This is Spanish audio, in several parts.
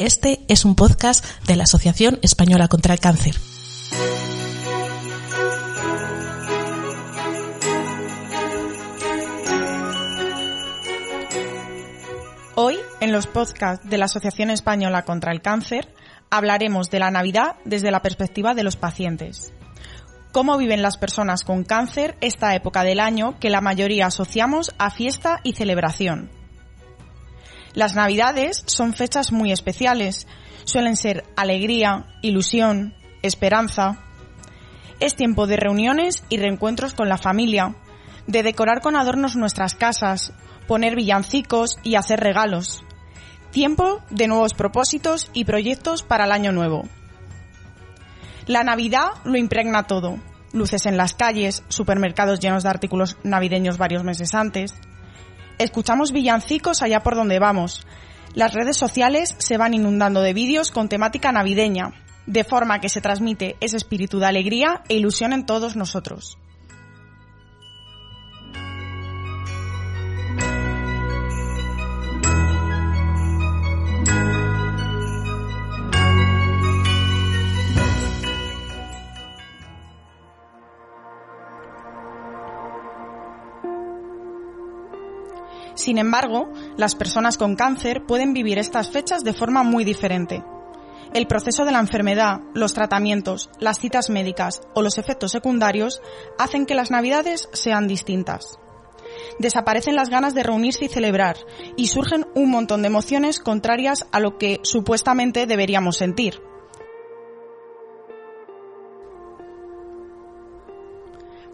Este es un podcast de la Asociación Española contra el Cáncer. Hoy, en los podcasts de la Asociación Española contra el Cáncer, hablaremos de la Navidad desde la perspectiva de los pacientes. Cómo viven las personas con cáncer esta época del año que la mayoría asociamos a fiesta y celebración. Las Navidades son fechas muy especiales. Suelen ser alegría, ilusión, esperanza. Es tiempo de reuniones y reencuentros con la familia, de decorar con adornos nuestras casas, poner villancicos y hacer regalos. Tiempo de nuevos propósitos y proyectos para el año nuevo. La Navidad lo impregna todo. Luces en las calles, supermercados llenos de artículos navideños varios meses antes. Escuchamos villancicos allá por donde vamos. Las redes sociales se van inundando de vídeos con temática navideña, de forma que se transmite ese espíritu de alegría e ilusión en todos nosotros. Sin embargo, las personas con cáncer pueden vivir estas fechas de forma muy diferente. El proceso de la enfermedad, los tratamientos, las citas médicas o los efectos secundarios hacen que las navidades sean distintas. Desaparecen las ganas de reunirse y celebrar y surgen un montón de emociones contrarias a lo que supuestamente deberíamos sentir.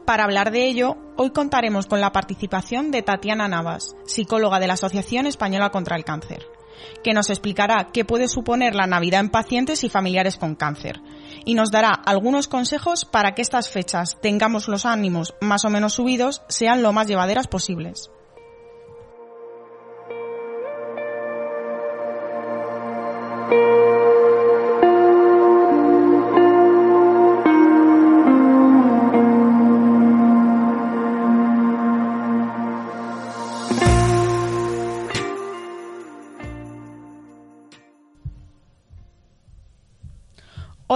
Para hablar de ello, hoy contaremos con la participación de Tatiana Navas, psicóloga de la Asociación Española contra el Cáncer, que nos explicará qué puede suponer la Navidad en pacientes y familiares con cáncer, y nos dará algunos consejos para que estas fechas tengamos los ánimos más o menos subidos, sean lo más llevaderas posibles.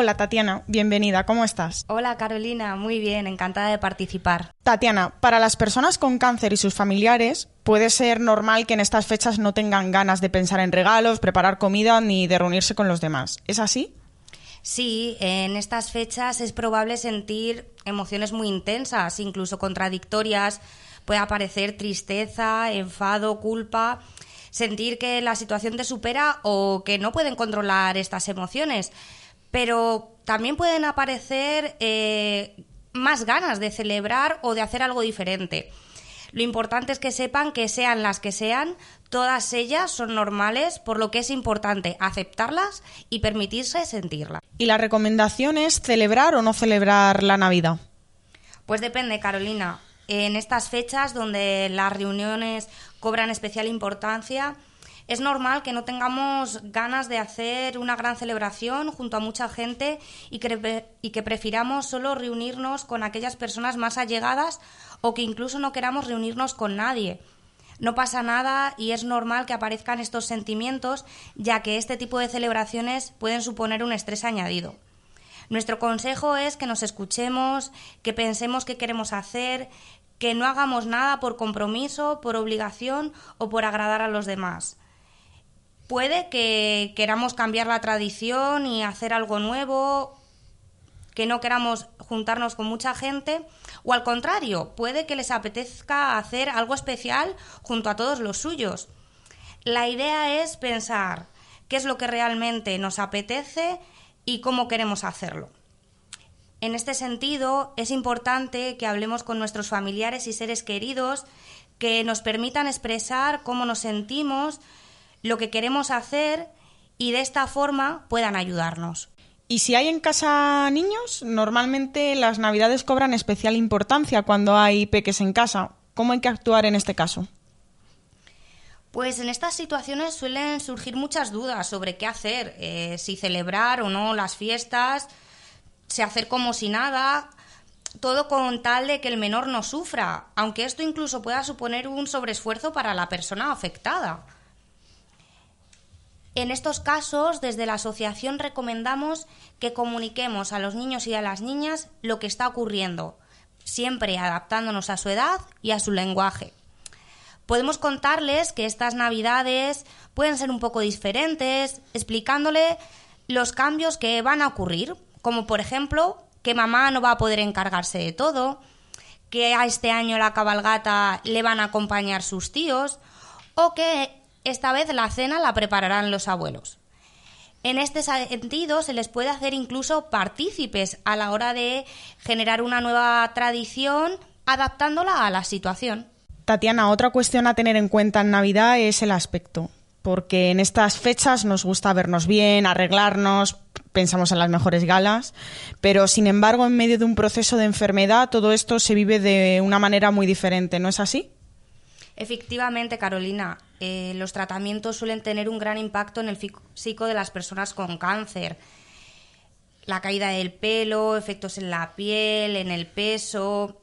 Hola Tatiana, bienvenida, ¿cómo estás? Hola Carolina, muy bien, encantada de participar. Tatiana, para las personas con cáncer y sus familiares, puede ser normal que en estas fechas no tengan ganas de pensar en regalos, preparar comida ni de reunirse con los demás. ¿Es así? Sí, en estas fechas es probable sentir emociones muy intensas, incluso contradictorias. Puede aparecer tristeza, enfado, culpa, sentir que la situación te supera o que no pueden controlar estas emociones pero también pueden aparecer eh, más ganas de celebrar o de hacer algo diferente. Lo importante es que sepan que sean las que sean, todas ellas son normales, por lo que es importante aceptarlas y permitirse sentirlas. ¿Y la recomendación es celebrar o no celebrar la Navidad? Pues depende, Carolina. En estas fechas donde las reuniones cobran especial importancia, es normal que no tengamos ganas de hacer una gran celebración junto a mucha gente y que, y que prefiramos solo reunirnos con aquellas personas más allegadas o que incluso no queramos reunirnos con nadie. No pasa nada y es normal que aparezcan estos sentimientos, ya que este tipo de celebraciones pueden suponer un estrés añadido. Nuestro consejo es que nos escuchemos, que pensemos qué queremos hacer, que no hagamos nada por compromiso, por obligación o por agradar a los demás puede que queramos cambiar la tradición y hacer algo nuevo, que no queramos juntarnos con mucha gente, o al contrario, puede que les apetezca hacer algo especial junto a todos los suyos. La idea es pensar qué es lo que realmente nos apetece y cómo queremos hacerlo. En este sentido, es importante que hablemos con nuestros familiares y seres queridos que nos permitan expresar cómo nos sentimos, lo que queremos hacer y de esta forma puedan ayudarnos. Y si hay en casa niños, normalmente las navidades cobran especial importancia cuando hay peques en casa. ¿Cómo hay que actuar en este caso? Pues en estas situaciones suelen surgir muchas dudas sobre qué hacer, eh, si celebrar o no las fiestas, si hacer como si nada, todo con tal de que el menor no sufra, aunque esto incluso pueda suponer un sobreesfuerzo para la persona afectada. En estos casos, desde la asociación recomendamos que comuniquemos a los niños y a las niñas lo que está ocurriendo, siempre adaptándonos a su edad y a su lenguaje. Podemos contarles que estas navidades pueden ser un poco diferentes, explicándole los cambios que van a ocurrir, como por ejemplo que mamá no va a poder encargarse de todo, que a este año la cabalgata le van a acompañar sus tíos, o que esta vez la cena la prepararán los abuelos. En este sentido, se les puede hacer incluso partícipes a la hora de generar una nueva tradición adaptándola a la situación. Tatiana, otra cuestión a tener en cuenta en Navidad es el aspecto, porque en estas fechas nos gusta vernos bien, arreglarnos, pensamos en las mejores galas, pero sin embargo en medio de un proceso de enfermedad todo esto se vive de una manera muy diferente, ¿no es así? Efectivamente, Carolina, eh, los tratamientos suelen tener un gran impacto en el físico de las personas con cáncer. La caída del pelo, efectos en la piel, en el peso,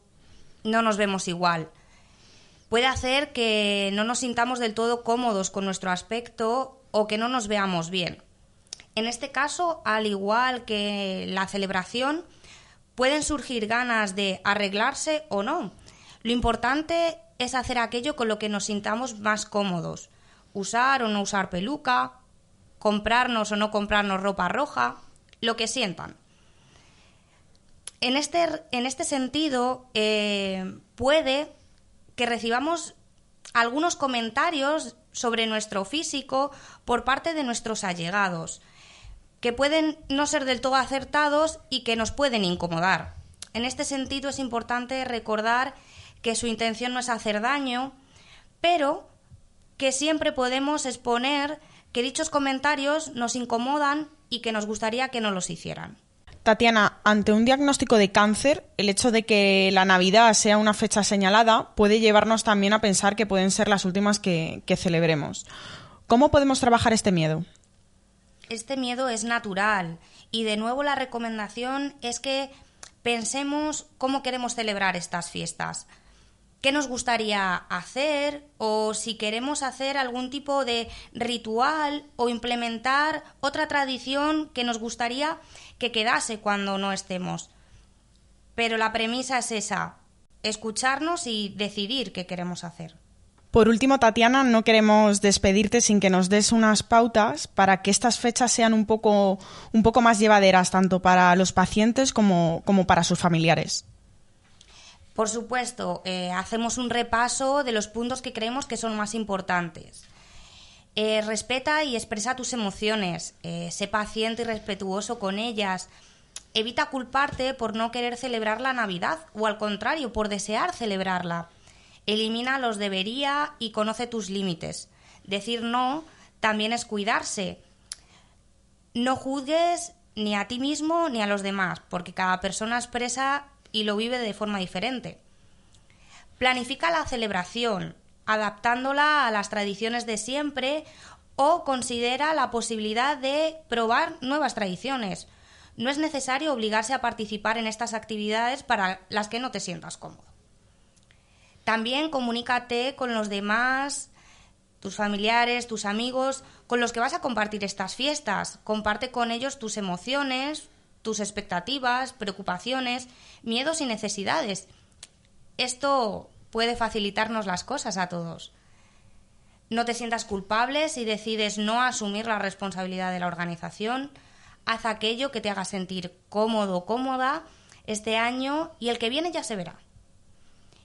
no nos vemos igual. Puede hacer que no nos sintamos del todo cómodos con nuestro aspecto o que no nos veamos bien. En este caso, al igual que la celebración, pueden surgir ganas de arreglarse o no. Lo importante es hacer aquello con lo que nos sintamos más cómodos. Usar o no usar peluca, comprarnos o no comprarnos ropa roja, lo que sientan. En este, en este sentido, eh, puede que recibamos algunos comentarios sobre nuestro físico por parte de nuestros allegados, que pueden no ser del todo acertados y que nos pueden incomodar. En este sentido es importante recordar que su intención no es hacer daño, pero que siempre podemos exponer que dichos comentarios nos incomodan y que nos gustaría que no los hicieran. Tatiana, ante un diagnóstico de cáncer, el hecho de que la Navidad sea una fecha señalada puede llevarnos también a pensar que pueden ser las últimas que, que celebremos. ¿Cómo podemos trabajar este miedo? Este miedo es natural y de nuevo la recomendación es que pensemos cómo queremos celebrar estas fiestas qué nos gustaría hacer o si queremos hacer algún tipo de ritual o implementar otra tradición que nos gustaría que quedase cuando no estemos. Pero la premisa es esa, escucharnos y decidir qué queremos hacer. Por último, Tatiana, no queremos despedirte sin que nos des unas pautas para que estas fechas sean un poco, un poco más llevaderas tanto para los pacientes como, como para sus familiares. Por supuesto, eh, hacemos un repaso de los puntos que creemos que son más importantes. Eh, respeta y expresa tus emociones, eh, sé paciente y respetuoso con ellas. Evita culparte por no querer celebrar la Navidad o al contrario, por desear celebrarla. Elimina los debería y conoce tus límites. Decir no también es cuidarse. No juzgues ni a ti mismo ni a los demás, porque cada persona expresa y lo vive de forma diferente. Planifica la celebración, adaptándola a las tradiciones de siempre o considera la posibilidad de probar nuevas tradiciones. No es necesario obligarse a participar en estas actividades para las que no te sientas cómodo. También comunícate con los demás, tus familiares, tus amigos, con los que vas a compartir estas fiestas. Comparte con ellos tus emociones, tus expectativas, preocupaciones, miedos y necesidades. Esto puede facilitarnos las cosas a todos. No te sientas culpable si decides no asumir la responsabilidad de la organización. Haz aquello que te haga sentir cómodo o cómoda este año y el que viene ya se verá.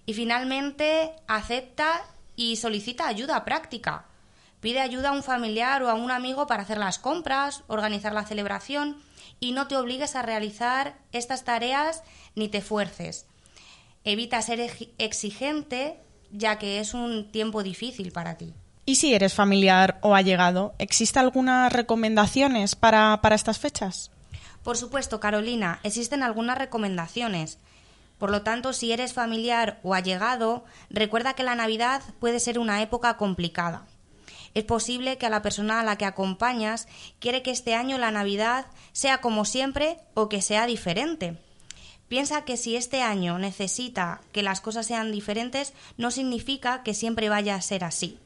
Y finalmente, acepta y solicita ayuda práctica. Pide ayuda a un familiar o a un amigo para hacer las compras, organizar la celebración y no te obligues a realizar estas tareas ni te fuerces. Evita ser exigente ya que es un tiempo difícil para ti. ¿Y si eres familiar o allegado? ¿Existe algunas recomendaciones para, para estas fechas? Por supuesto, Carolina, existen algunas recomendaciones. Por lo tanto, si eres familiar o allegado, recuerda que la Navidad puede ser una época complicada. Es posible que a la persona a la que acompañas quiere que este año la Navidad sea como siempre o que sea diferente. Piensa que si este año necesita que las cosas sean diferentes, no significa que siempre vaya a ser así.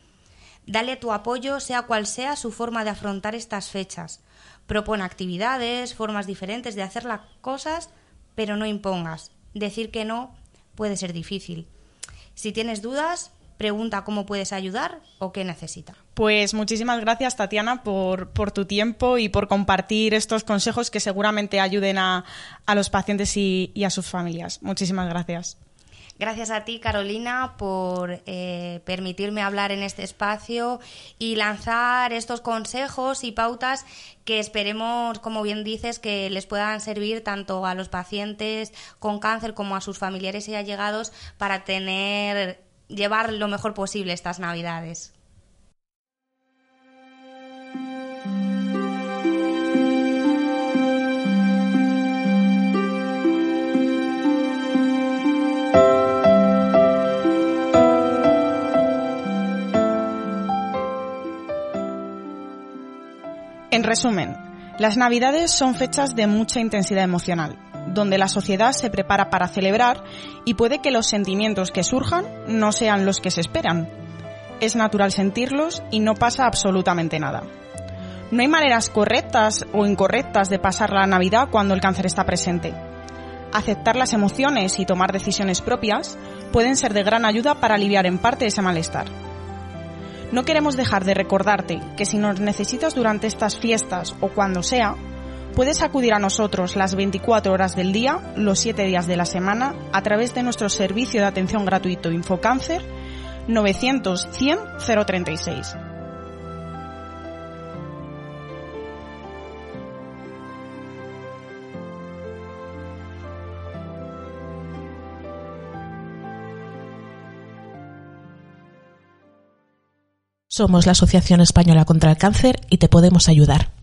Dale tu apoyo, sea cual sea su forma de afrontar estas fechas. Propone actividades, formas diferentes de hacer las cosas, pero no impongas. Decir que no puede ser difícil. Si tienes dudas, pregunta cómo puedes ayudar o qué necesita. Pues muchísimas gracias, Tatiana, por, por tu tiempo y por compartir estos consejos que seguramente ayuden a, a los pacientes y, y a sus familias. Muchísimas gracias. Gracias a ti, Carolina, por eh, permitirme hablar en este espacio y lanzar estos consejos y pautas que esperemos, como bien dices, que les puedan servir tanto a los pacientes con cáncer como a sus familiares y allegados para tener llevar lo mejor posible estas Navidades. En resumen, las Navidades son fechas de mucha intensidad emocional, donde la sociedad se prepara para celebrar y puede que los sentimientos que surjan no sean los que se esperan. Es natural sentirlos y no pasa absolutamente nada. No hay maneras correctas o incorrectas de pasar la Navidad cuando el cáncer está presente. Aceptar las emociones y tomar decisiones propias pueden ser de gran ayuda para aliviar en parte ese malestar. No queremos dejar de recordarte que si nos necesitas durante estas fiestas o cuando sea, puedes acudir a nosotros las 24 horas del día, los 7 días de la semana, a través de nuestro servicio de atención gratuito Infocáncer 900 100 036. Somos la Asociación Española contra el Cáncer y te podemos ayudar.